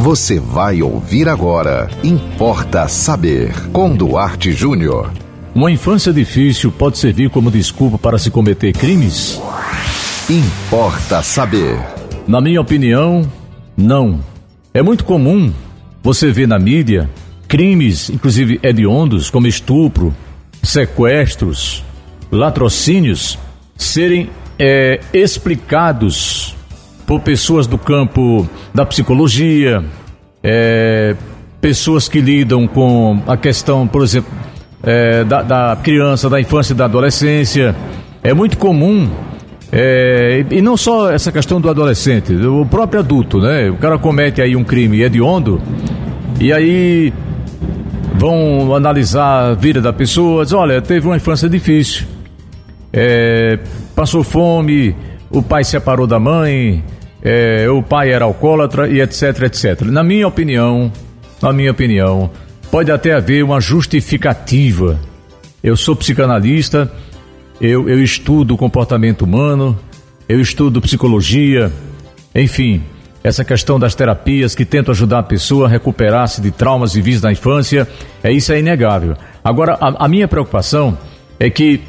Você vai ouvir agora. Importa saber. Com Duarte Júnior. Uma infância difícil pode servir como desculpa para se cometer crimes? Importa saber. Na minha opinião, não. É muito comum você ver na mídia crimes, inclusive hediondos, como estupro, sequestros, latrocínios, serem é, explicados por pessoas do campo da psicologia, é, pessoas que lidam com a questão, por exemplo, é, da, da, criança, da infância e da adolescência. É muito comum, é, e não só essa questão do adolescente, o próprio adulto, né? O cara comete aí um crime hediondo, e aí vão analisar a vida da pessoa, diz, olha, teve uma infância difícil, é, passou fome, o pai separou da mãe, é, o pai era alcoólatra e etc, etc. Na minha opinião, na minha opinião, pode até haver uma justificativa. Eu sou psicanalista, eu, eu estudo comportamento humano, eu estudo psicologia, enfim, essa questão das terapias que tentam ajudar a pessoa a recuperar-se de traumas vividos na infância, é isso é inegável. Agora, a, a minha preocupação é que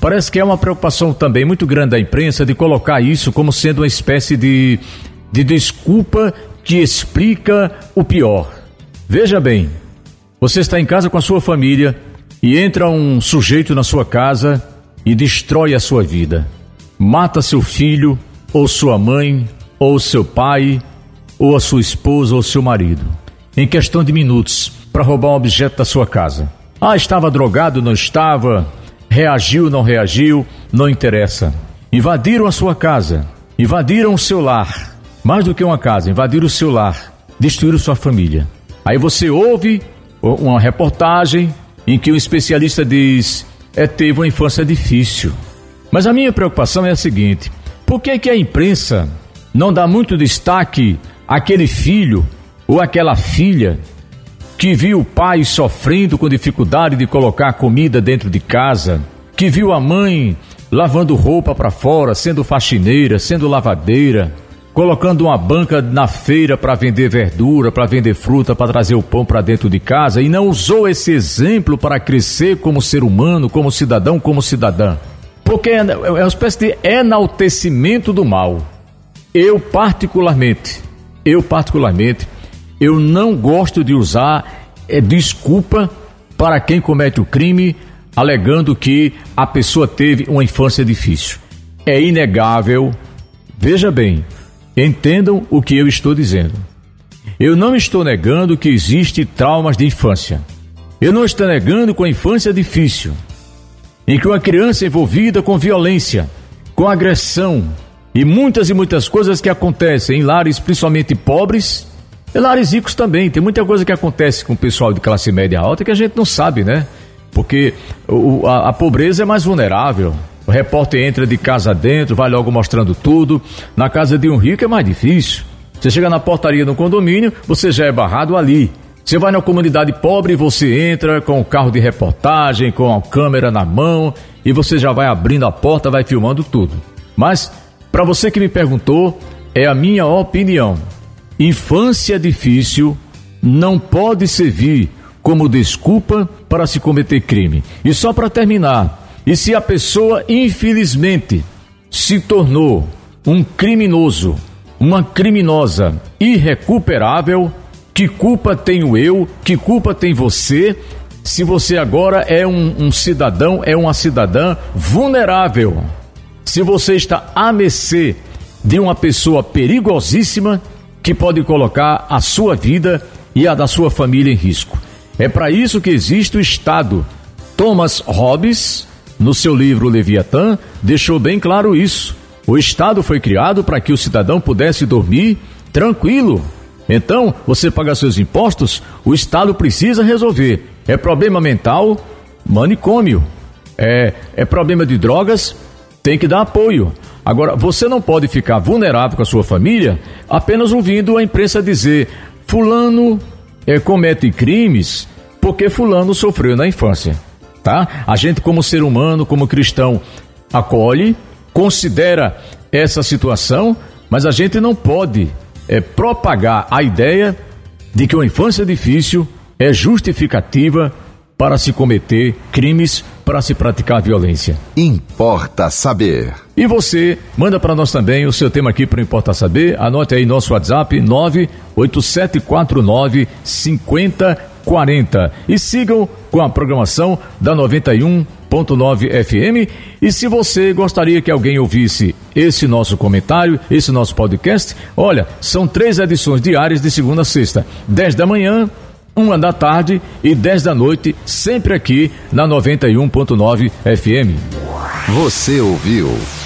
Parece que é uma preocupação também muito grande da imprensa de colocar isso como sendo uma espécie de, de desculpa que explica o pior. Veja bem, você está em casa com a sua família e entra um sujeito na sua casa e destrói a sua vida. Mata seu filho, ou sua mãe, ou seu pai, ou a sua esposa ou seu marido, em questão de minutos, para roubar um objeto da sua casa. Ah, estava drogado, não estava? Reagiu, não reagiu, não interessa. Invadiram a sua casa, invadiram o seu lar. Mais do que uma casa, invadiram o seu lar, destruíram sua família. Aí você ouve uma reportagem em que um especialista diz: é, teve uma infância difícil. Mas a minha preocupação é a seguinte: por que, que a imprensa não dá muito destaque àquele filho ou àquela filha que viu o pai sofrendo com dificuldade de colocar comida dentro de casa, que viu a mãe lavando roupa para fora, sendo faxineira, sendo lavadeira, colocando uma banca na feira para vender verdura, para vender fruta, para trazer o pão para dentro de casa e não usou esse exemplo para crescer como ser humano, como cidadão, como cidadã. Porque é, é uma espécie de enaltecimento do mal. Eu particularmente, eu particularmente eu não gosto de usar é, desculpa para quem comete o crime, alegando que a pessoa teve uma infância difícil. É inegável. Veja bem, entendam o que eu estou dizendo. Eu não estou negando que existe traumas de infância. Eu não estou negando com a infância difícil, em que uma criança envolvida com violência, com agressão e muitas e muitas coisas que acontecem em lares principalmente pobres, lares ricos também. Tem muita coisa que acontece com o pessoal de classe média alta que a gente não sabe, né? Porque o, a, a pobreza é mais vulnerável. O repórter entra de casa dentro, vai logo mostrando tudo. Na casa de um rico é mais difícil. Você chega na portaria do condomínio, você já é barrado ali. Você vai na comunidade pobre, você entra com o carro de reportagem, com a câmera na mão e você já vai abrindo a porta, vai filmando tudo. Mas, para você que me perguntou, é a minha opinião. Infância difícil não pode servir como desculpa para se cometer crime. E só para terminar, e se a pessoa infelizmente se tornou um criminoso, uma criminosa irrecuperável, que culpa tenho eu, que culpa tem você, se você agora é um, um cidadão, é uma cidadã vulnerável, se você está à mercê de uma pessoa perigosíssima que pode colocar a sua vida e a da sua família em risco. É para isso que existe o Estado. Thomas Hobbes, no seu livro Leviatã, deixou bem claro isso. O Estado foi criado para que o cidadão pudesse dormir tranquilo. Então, você paga seus impostos, o Estado precisa resolver. É problema mental, manicômio. É, é problema de drogas, tem que dar apoio. Agora, você não pode ficar vulnerável com a sua família apenas ouvindo a imprensa dizer: Fulano é, comete crimes porque Fulano sofreu na infância. Tá? A gente, como ser humano, como cristão, acolhe, considera essa situação, mas a gente não pode é, propagar a ideia de que uma infância difícil é justificativa para se cometer crimes, para se praticar violência. Importa saber. E você, manda para nós também o seu tema aqui para Importa Saber. Anote aí nosso WhatsApp 98749 5040. E sigam com a programação da 91.9 FM. E se você gostaria que alguém ouvisse esse nosso comentário, esse nosso podcast, olha, são três edições diárias de segunda a sexta, 10 da manhã, uma da tarde e 10 da noite, sempre aqui na 91.9 FM. Você ouviu